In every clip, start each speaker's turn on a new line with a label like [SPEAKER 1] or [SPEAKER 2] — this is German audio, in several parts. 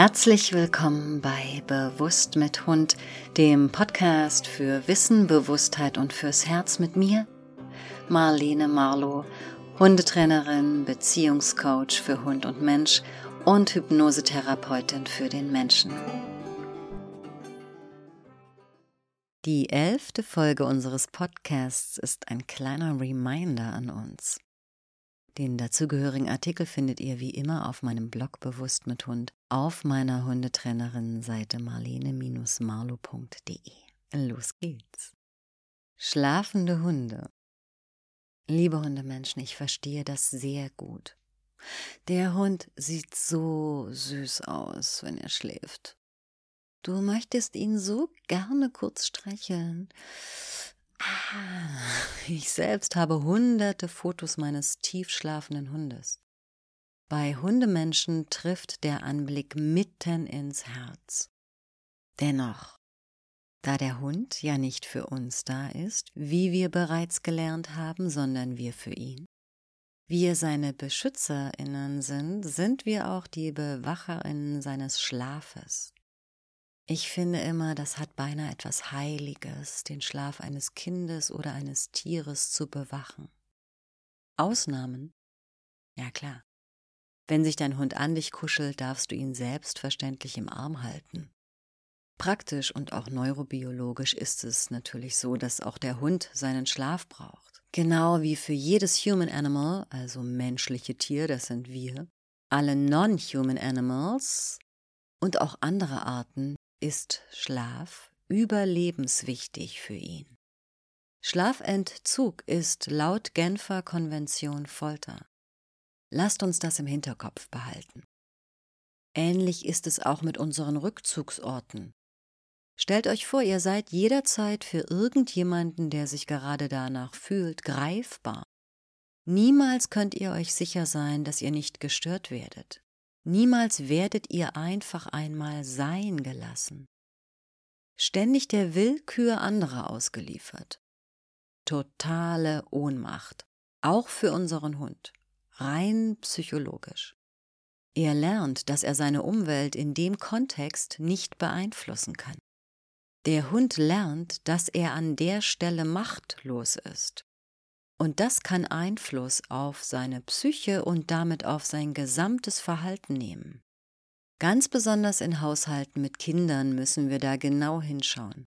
[SPEAKER 1] Herzlich willkommen bei Bewusst mit Hund, dem Podcast für Wissen, Bewusstheit und fürs Herz mit mir, Marlene Marlow, Hundetrainerin, Beziehungscoach für Hund und Mensch und Hypnosetherapeutin für den Menschen. Die elfte Folge unseres Podcasts ist ein kleiner Reminder an uns. Den dazugehörigen Artikel findet ihr wie immer auf meinem Blog Bewusst mit Hund auf meiner Hundetrainerin-Seite marlene-marlo.de. Los geht's. Schlafende Hunde. Liebe Hundemenschen, ich verstehe das sehr gut. Der Hund sieht so süß aus, wenn er schläft. Du möchtest ihn so gerne kurz streicheln, ich selbst habe hunderte Fotos meines tiefschlafenden Hundes. Bei Hundemenschen trifft der Anblick mitten ins Herz. Dennoch, da der Hund ja nicht für uns da ist, wie wir bereits gelernt haben, sondern wir für ihn, wir seine Beschützerinnen sind, sind wir auch die Bewacherinnen seines Schlafes. Ich finde immer, das hat beinahe etwas Heiliges, den Schlaf eines Kindes oder eines Tieres zu bewachen. Ausnahmen? Ja klar. Wenn sich dein Hund an dich kuschelt, darfst du ihn selbstverständlich im Arm halten. Praktisch und auch neurobiologisch ist es natürlich so, dass auch der Hund seinen Schlaf braucht. Genau wie für jedes Human Animal, also menschliche Tier, das sind wir, alle Non-Human Animals und auch andere Arten ist Schlaf überlebenswichtig für ihn. Schlafentzug ist laut Genfer Konvention Folter. Lasst uns das im Hinterkopf behalten. Ähnlich ist es auch mit unseren Rückzugsorten. Stellt euch vor, ihr seid jederzeit für irgendjemanden, der sich gerade danach fühlt, greifbar. Niemals könnt ihr euch sicher sein, dass ihr nicht gestört werdet. Niemals werdet ihr einfach einmal sein gelassen. Ständig der Willkür anderer ausgeliefert. Totale Ohnmacht, auch für unseren Hund, rein psychologisch. Er lernt, dass er seine Umwelt in dem Kontext nicht beeinflussen kann. Der Hund lernt, dass er an der Stelle machtlos ist. Und das kann Einfluss auf seine Psyche und damit auf sein gesamtes Verhalten nehmen. Ganz besonders in Haushalten mit Kindern müssen wir da genau hinschauen.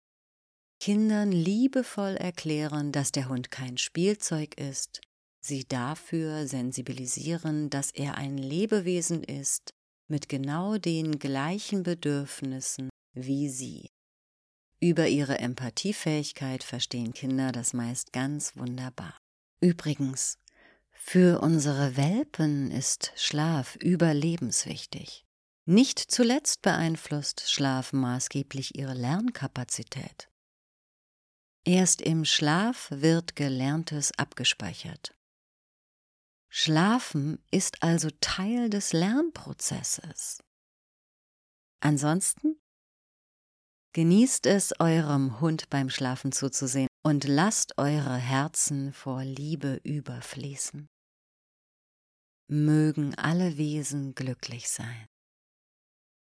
[SPEAKER 1] Kindern liebevoll erklären, dass der Hund kein Spielzeug ist, sie dafür sensibilisieren, dass er ein Lebewesen ist mit genau den gleichen Bedürfnissen wie sie. Über ihre Empathiefähigkeit verstehen Kinder das meist ganz wunderbar. Übrigens, für unsere Welpen ist Schlaf überlebenswichtig. Nicht zuletzt beeinflusst Schlaf maßgeblich ihre Lernkapazität. Erst im Schlaf wird Gelerntes abgespeichert. Schlafen ist also Teil des Lernprozesses. Ansonsten genießt es eurem Hund beim Schlafen zuzusehen und lasst eure Herzen vor Liebe überfließen. Mögen alle Wesen glücklich sein.